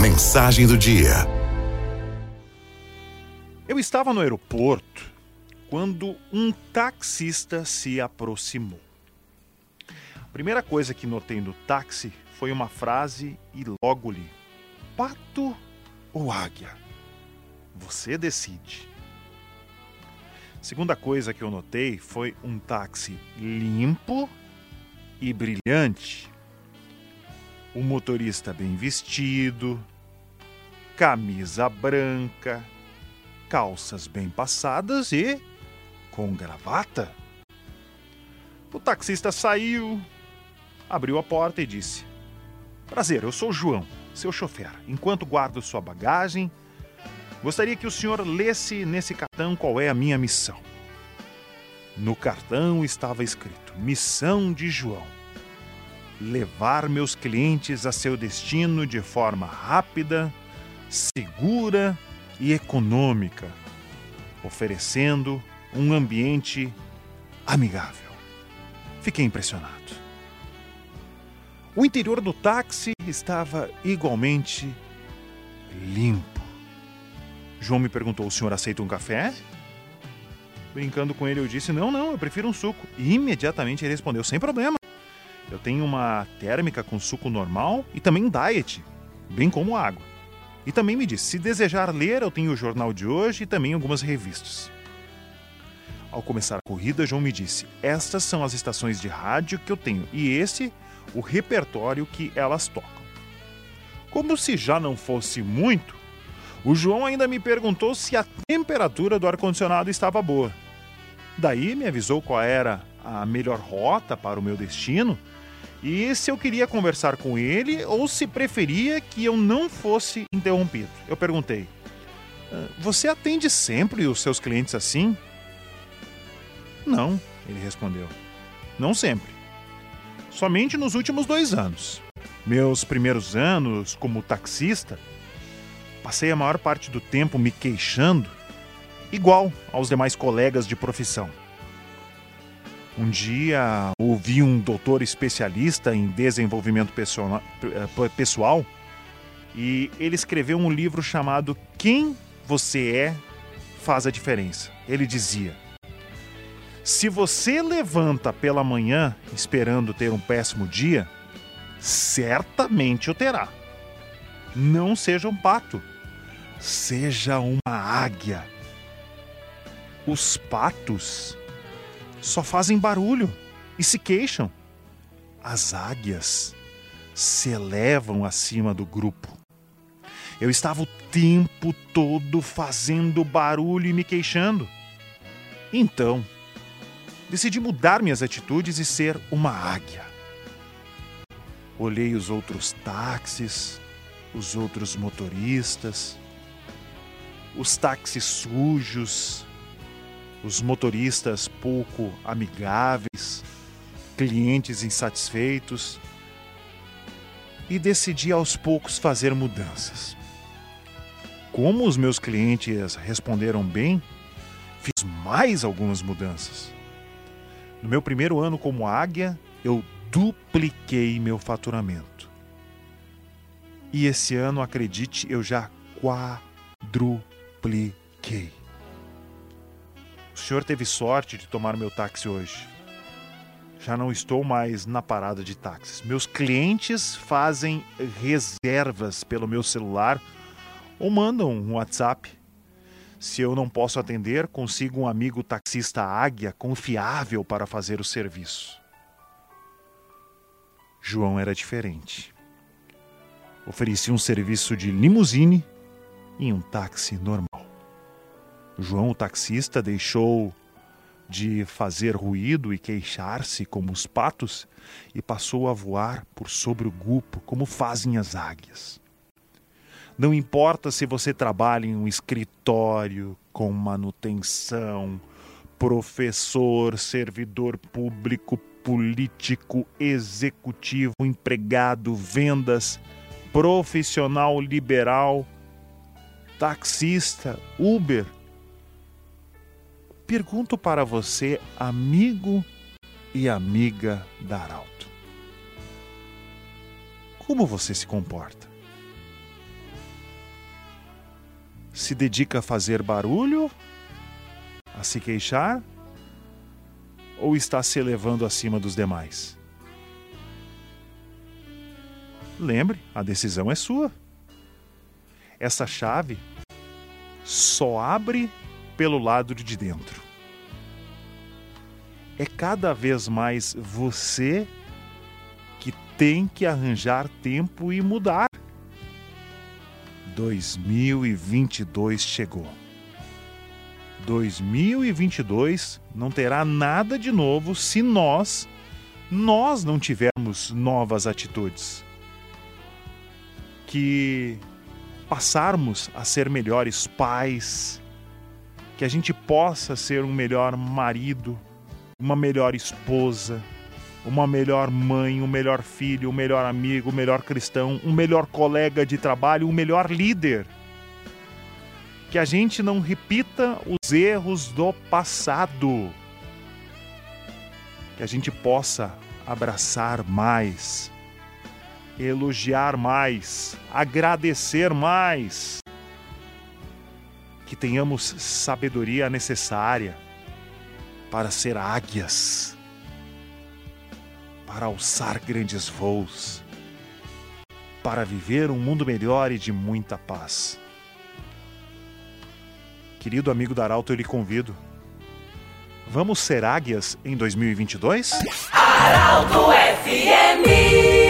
Mensagem do dia. Eu estava no aeroporto quando um taxista se aproximou. A primeira coisa que notei no táxi foi uma frase e logo li: Pato ou águia? Você decide. Segunda coisa que eu notei foi um táxi limpo e brilhante. O motorista bem vestido, camisa branca, calças bem passadas e com gravata. O taxista saiu, abriu a porta e disse: Prazer, eu sou o João, seu chofer. Enquanto guardo sua bagagem, gostaria que o senhor lesse nesse cartão qual é a minha missão. No cartão estava escrito: Missão de João. Levar meus clientes a seu destino de forma rápida, segura e econômica, oferecendo um ambiente amigável. Fiquei impressionado. O interior do táxi estava igualmente limpo. João me perguntou: o senhor aceita um café? Brincando com ele, eu disse: não, não, eu prefiro um suco. E imediatamente ele respondeu: sem problema. Eu tenho uma térmica com suco normal e também diet, bem como água. E também me disse: se desejar ler, eu tenho o jornal de hoje e também algumas revistas. Ao começar a corrida, João me disse: estas são as estações de rádio que eu tenho e esse o repertório que elas tocam. Como se já não fosse muito, o João ainda me perguntou se a temperatura do ar-condicionado estava boa. Daí me avisou qual era a melhor rota para o meu destino e se eu queria conversar com ele ou se preferia que eu não fosse interrompido. Eu perguntei: "Ah, Você atende sempre os seus clientes assim? Não, ele respondeu. Não sempre. Somente nos últimos dois anos. Meus primeiros anos como taxista, passei a maior parte do tempo me queixando, igual aos demais colegas de profissão. Um dia ouvi um doutor especialista em desenvolvimento eh, pessoal e ele escreveu um livro chamado Quem Você É Faz a Diferença. Ele dizia: Se você levanta pela manhã esperando ter um péssimo dia, certamente o terá. Não seja um pato, seja uma águia. Os patos só fazem barulho e se queixam. As águias se elevam acima do grupo. Eu estava o tempo todo fazendo barulho e me queixando. Então, decidi mudar minhas atitudes e ser uma águia. Olhei os outros táxis, os outros motoristas, os táxis sujos, os motoristas pouco amigáveis, clientes insatisfeitos e decidi aos poucos fazer mudanças. Como os meus clientes responderam bem, fiz mais algumas mudanças. No meu primeiro ano como águia, eu dupliquei meu faturamento. E esse ano, acredite, eu já quadrupliquei. O senhor teve sorte de tomar meu táxi hoje. Já não estou mais na parada de táxis. Meus clientes fazem reservas pelo meu celular ou mandam um WhatsApp. Se eu não posso atender, consigo um amigo taxista águia confiável para fazer o serviço. João era diferente. Oferecia um serviço de limusine em um táxi normal. João, o taxista, deixou de fazer ruído e queixar-se como os patos e passou a voar por sobre o grupo como fazem as águias. Não importa se você trabalha em um escritório com manutenção, professor, servidor público, político, executivo, empregado, vendas, profissional liberal, taxista, Uber. Pergunto para você, amigo e amiga da Arauto. Como você se comporta? Se dedica a fazer barulho? A se queixar? Ou está se elevando acima dos demais? Lembre, a decisão é sua. Essa chave só abre pelo lado de dentro. É cada vez mais você que tem que arranjar tempo e mudar. 2022 chegou. 2022 não terá nada de novo se nós nós não tivermos novas atitudes. Que passarmos a ser melhores pais, que a gente possa ser um melhor marido, uma melhor esposa, uma melhor mãe, um melhor filho, um melhor amigo, um melhor cristão, um melhor colega de trabalho, um melhor líder. Que a gente não repita os erros do passado. Que a gente possa abraçar mais, elogiar mais, agradecer mais. Que tenhamos sabedoria necessária para ser águias para alçar grandes voos, para viver um mundo melhor e de muita paz. Querido amigo da Arauto, eu lhe convido. Vamos ser águias em 2022? Arauto FMI